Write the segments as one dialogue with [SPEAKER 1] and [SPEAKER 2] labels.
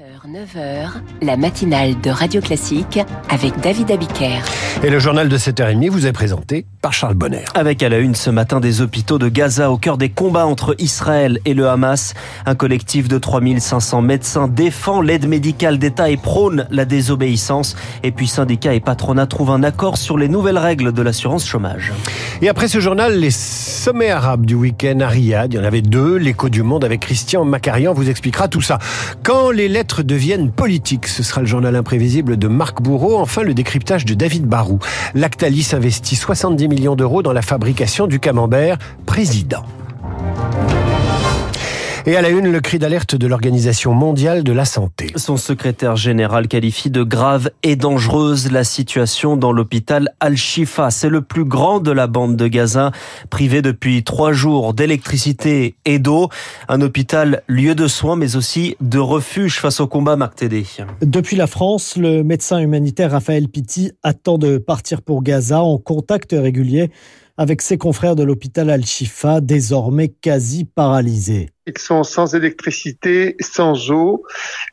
[SPEAKER 1] 9h, la matinale de Radio Classique avec David Abiker.
[SPEAKER 2] Et le journal de 7h30 vous est présenté par Charles Bonner.
[SPEAKER 3] Avec à la une ce matin des hôpitaux de Gaza au cœur des combats entre Israël et le Hamas. Un collectif de 3500 médecins défend l'aide médicale d'État et prône la désobéissance. Et puis syndicats et patronat trouvent un accord sur les nouvelles règles de l'assurance chômage.
[SPEAKER 2] Et après ce journal, les sommets arabes du week-end à Riyad, il y en avait deux. L'écho du monde avec Christian Macarian vous expliquera tout ça. Quand les lettres deviennent politiques, ce sera le journal imprévisible de Marc Bourreau. Enfin, le décryptage de David Barou. Lactalis investit 70 millions d'euros dans la fabrication du camembert président. Et à la une, le cri d'alerte de l'Organisation mondiale de la santé.
[SPEAKER 3] Son secrétaire général qualifie de grave et dangereuse la situation dans l'hôpital Al-Shifa. C'est le plus grand de la bande de Gaza, privé depuis trois jours d'électricité et d'eau. Un hôpital lieu de soins, mais aussi de refuge face au combat, Marc Tédé.
[SPEAKER 4] Depuis la France, le médecin humanitaire Raphaël Pitti attend de partir pour Gaza en contact régulier avec ses confrères de l'hôpital Al-Shifa, désormais quasi paralysés.
[SPEAKER 5] Ils sont sans électricité, sans eau.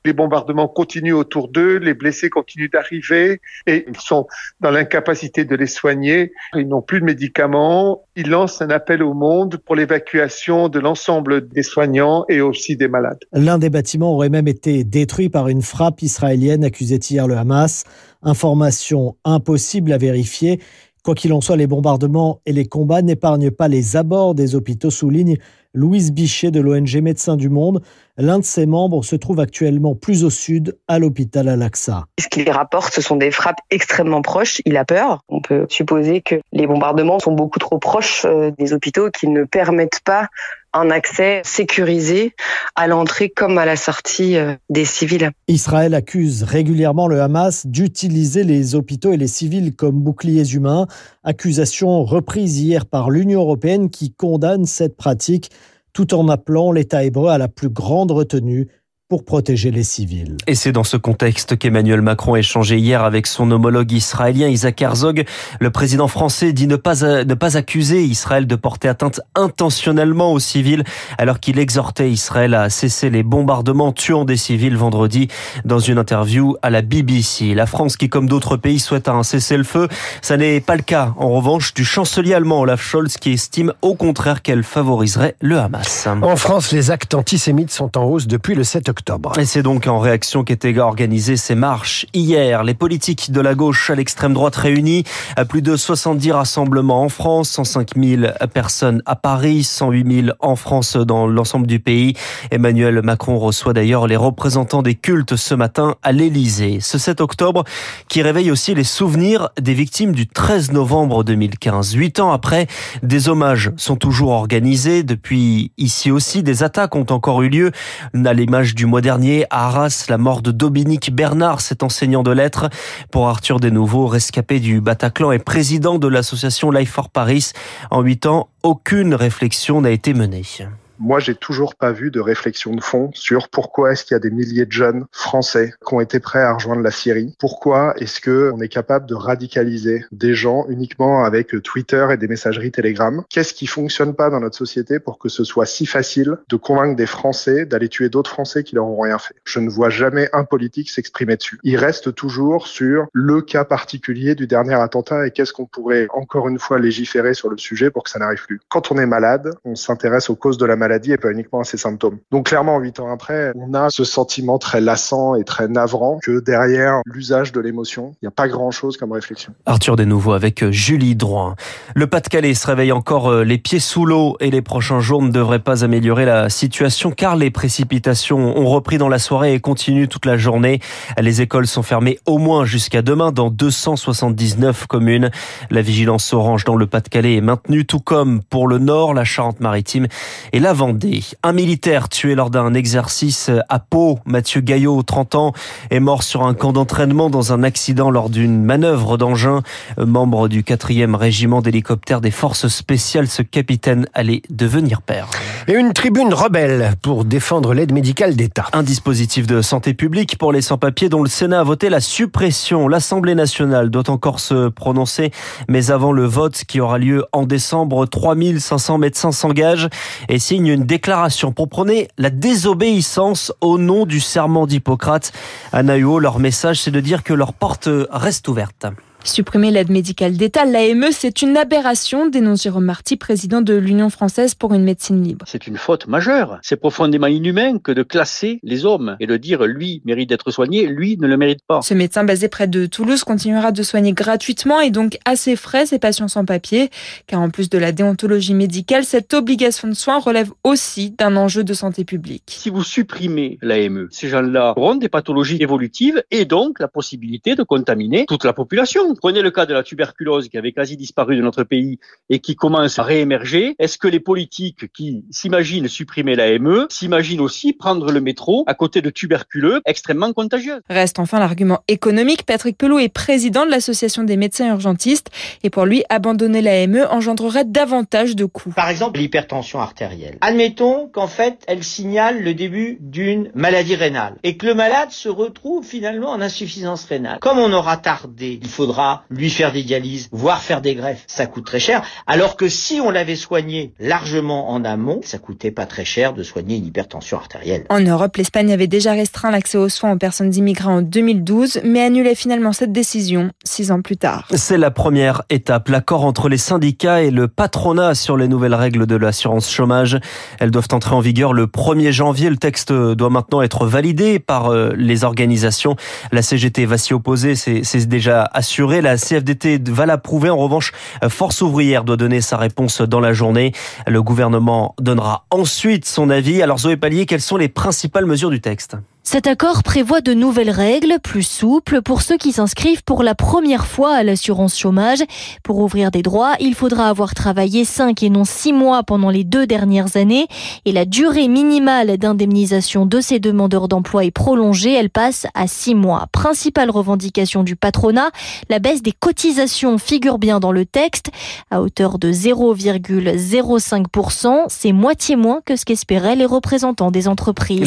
[SPEAKER 5] Les bombardements continuent autour d'eux, les blessés continuent d'arriver et ils sont dans l'incapacité de les soigner. Ils n'ont plus de médicaments. Ils lancent un appel au monde pour l'évacuation de l'ensemble des soignants et aussi des malades.
[SPEAKER 4] L'un des bâtiments aurait même été détruit par une frappe israélienne, accusait hier le Hamas. Information impossible à vérifier. Quoi qu'il en soit, les bombardements et les combats n'épargnent pas les abords des hôpitaux, souligne Louise Bichet de l'ONG Médecins du Monde. L'un de ses membres se trouve actuellement plus au sud, à l'hôpital Al-Aqsa.
[SPEAKER 6] Ce qu'il rapporte, ce sont des frappes extrêmement proches. Il a peur. On peut supposer que les bombardements sont beaucoup trop proches euh, des hôpitaux qui ne permettent pas un accès sécurisé à l'entrée comme à la sortie euh, des civils.
[SPEAKER 4] Israël accuse régulièrement le Hamas d'utiliser les hôpitaux et les civils comme boucliers humains, accusation reprise hier par l'Union européenne qui condamne cette pratique tout en appelant l'État hébreu à la plus grande retenue pour protéger les civils.
[SPEAKER 3] Et c'est dans ce contexte qu'Emmanuel Macron a échangé hier avec son homologue israélien Isaac Herzog. Le président français dit ne pas, ne pas accuser Israël de porter atteinte intentionnellement aux civils alors qu'il exhortait Israël à cesser les bombardements tuant des civils vendredi dans une interview à la BBC. La France qui, comme d'autres pays, souhaite un cessez-le-feu. Ça n'est pas le cas, en revanche, du chancelier allemand Olaf Scholz qui estime au contraire qu'elle favoriserait le Hamas.
[SPEAKER 2] En France, les actes antisémites sont en hausse depuis le 7 octobre.
[SPEAKER 3] Et c'est donc en réaction qu'étaient organisées ces marches hier. Les politiques de la gauche à l'extrême droite réunis à plus de 70 rassemblements en France, 105 000 personnes à Paris, 108 000 en France dans l'ensemble du pays. Emmanuel Macron reçoit d'ailleurs les représentants des cultes ce matin à l'Élysée. Ce 7 octobre qui réveille aussi les souvenirs des victimes du 13 novembre 2015. Huit ans après, des hommages sont toujours organisés. Depuis ici aussi, des attaques ont encore eu lieu à l'image du mois dernier, à Arras, la mort de Dominique Bernard, cet enseignant de lettres. Pour Arthur Desnouveaux, rescapé du Bataclan et président de l'association Life for Paris, en huit ans, aucune réflexion n'a été menée
[SPEAKER 5] moi, j'ai toujours pas vu de réflexion de fond sur pourquoi est-ce qu'il y a des milliers de jeunes français qui ont été prêts à rejoindre la Syrie. Pourquoi est-ce que on est capable de radicaliser des gens uniquement avec Twitter et des messageries Telegram? Qu'est-ce qui fonctionne pas dans notre société pour que ce soit si facile de convaincre des Français d'aller tuer d'autres Français qui leur ont rien fait? Je ne vois jamais un politique s'exprimer dessus. Il reste toujours sur le cas particulier du dernier attentat et qu'est-ce qu'on pourrait encore une fois légiférer sur le sujet pour que ça n'arrive plus. Quand on est malade, on s'intéresse aux causes de la maladie maladie et pas uniquement à ses symptômes. Donc clairement, huit ans après, on a ce sentiment très lassant et très navrant que derrière l'usage de l'émotion, il n'y a pas grand-chose comme réflexion.
[SPEAKER 3] Arthur Desnouveaux avec euh, Julie Droin. Le Pas-de-Calais se réveille encore euh, les pieds sous l'eau et les prochains jours ne devraient pas améliorer la situation car les précipitations ont repris dans la soirée et continuent toute la journée. Les écoles sont fermées au moins jusqu'à demain dans 279 communes. La vigilance orange dans le Pas-de-Calais est maintenue tout comme pour le nord, la Charente-Maritime et la Vendée. Un militaire tué lors d'un exercice à Pau, Mathieu Gaillot, 30 ans, est mort sur un camp d'entraînement dans un accident lors d'une manœuvre d'engin. Membre du 4e régiment d'hélicoptères des forces spéciales, ce capitaine allait devenir père.
[SPEAKER 2] Et une tribune rebelle pour défendre l'aide médicale d'État.
[SPEAKER 3] Un dispositif de santé publique pour les sans-papiers dont le Sénat a voté la suppression. L'Assemblée nationale doit encore se prononcer, mais avant le vote qui aura lieu en décembre, 3500 médecins s'engagent et signent une déclaration pour prôner la désobéissance au nom du serment d'Hippocrate. À leur message, c'est de dire que leur porte reste ouverte.
[SPEAKER 7] Supprimer l'aide médicale d'État, l'AME, c'est une aberration, dénonce Jérôme Marty, président de l'Union française pour une médecine libre.
[SPEAKER 8] C'est une faute majeure. C'est profondément inhumain que de classer les hommes et de dire lui mérite d'être soigné, lui ne le mérite pas.
[SPEAKER 7] Ce médecin basé près de Toulouse continuera de soigner gratuitement et donc à ses frais ses patients sans papier, car en plus de la déontologie médicale, cette obligation de soins relève aussi d'un enjeu de santé publique.
[SPEAKER 8] Si vous supprimez l'AME, ces gens-là auront des pathologies évolutives et donc la possibilité de contaminer toute la population. Prenez le cas de la tuberculose qui avait quasi disparu de notre pays et qui commence à réémerger. Est-ce que les politiques qui s'imaginent supprimer l'AME s'imaginent aussi prendre le métro à côté de tuberculeux extrêmement contagieux?
[SPEAKER 7] Reste enfin l'argument économique. Patrick Pelot est président de l'association des médecins urgentistes et pour lui, abandonner l'AME engendrerait davantage de coûts.
[SPEAKER 9] Par exemple, l'hypertension artérielle. Admettons qu'en fait, elle signale le début d'une maladie rénale et que le malade se retrouve finalement en insuffisance rénale. Comme on aura tardé, il faudra lui faire des dialyses, voire faire des greffes, ça coûte très cher. Alors que si on l'avait soigné largement en amont, ça coûtait pas très cher de soigner une hypertension artérielle.
[SPEAKER 7] En Europe, l'Espagne avait déjà restreint l'accès aux soins aux personnes immigrées en 2012, mais annulait finalement cette décision six ans plus tard.
[SPEAKER 3] C'est la première étape, l'accord entre les syndicats et le patronat sur les nouvelles règles de l'assurance chômage. Elles doivent entrer en vigueur le 1er janvier. Le texte doit maintenant être validé par euh, les organisations. La CGT va s'y opposer, c'est déjà assuré la CFDT va l'approuver. En revanche, Force ouvrière doit donner sa réponse dans la journée. Le gouvernement donnera ensuite son avis. Alors Zoé Pallier, quelles sont les principales mesures du texte?
[SPEAKER 10] Cet accord prévoit de nouvelles règles plus souples pour ceux qui s'inscrivent pour la première fois à l'assurance chômage. Pour ouvrir des droits, il faudra avoir travaillé 5 et non 6 mois pendant les deux dernières années et la durée minimale d'indemnisation de ces demandeurs d'emploi est prolongée, elle passe à 6 mois. Principale revendication du patronat, la baisse des cotisations figure bien dans le texte à hauteur de 0,05%, c'est moitié moins que ce qu'espéraient les représentants des entreprises.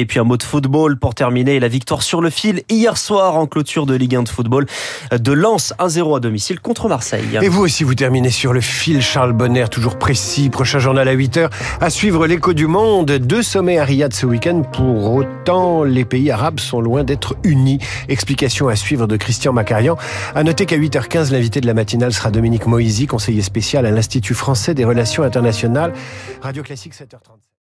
[SPEAKER 3] Et puis un mot de football pour terminer. La victoire sur le fil hier soir en clôture de Ligue 1 de football de Lens 1-0 à domicile contre Marseille.
[SPEAKER 2] Et vous aussi, vous terminez sur le fil. Charles Bonner, toujours précis. Prochain journal à 8h. À suivre l'écho du monde. Deux sommets à Riyad ce week-end. Pour autant, les pays arabes sont loin d'être unis. Explication à suivre de Christian Macarian. À noter qu'à 8h15, l'invité de la matinale sera Dominique Moisy, conseiller spécial à l'Institut français des relations internationales. Radio Classique 7h30.